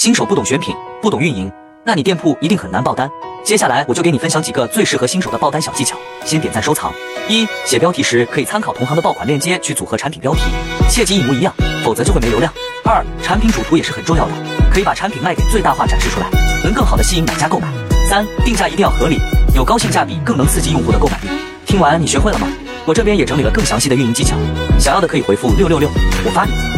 新手不懂选品不懂运营那你店铺一定很难爆单。接下来我就给你分享几个最适合新手的爆单小技巧先点赞收藏。一写标题时可以参考同行的爆款链接去组合产品标题切记一模一样否则就会没流量。二产品主图也是很重要的可以把产品卖点最大化展示出来能更好的吸引买家购买。三定价一定要合理有高性价比更能刺激用户的购买力。听完你学会了吗？我这边也整理了更详细的运营技巧想要的可以回复六六六我发你。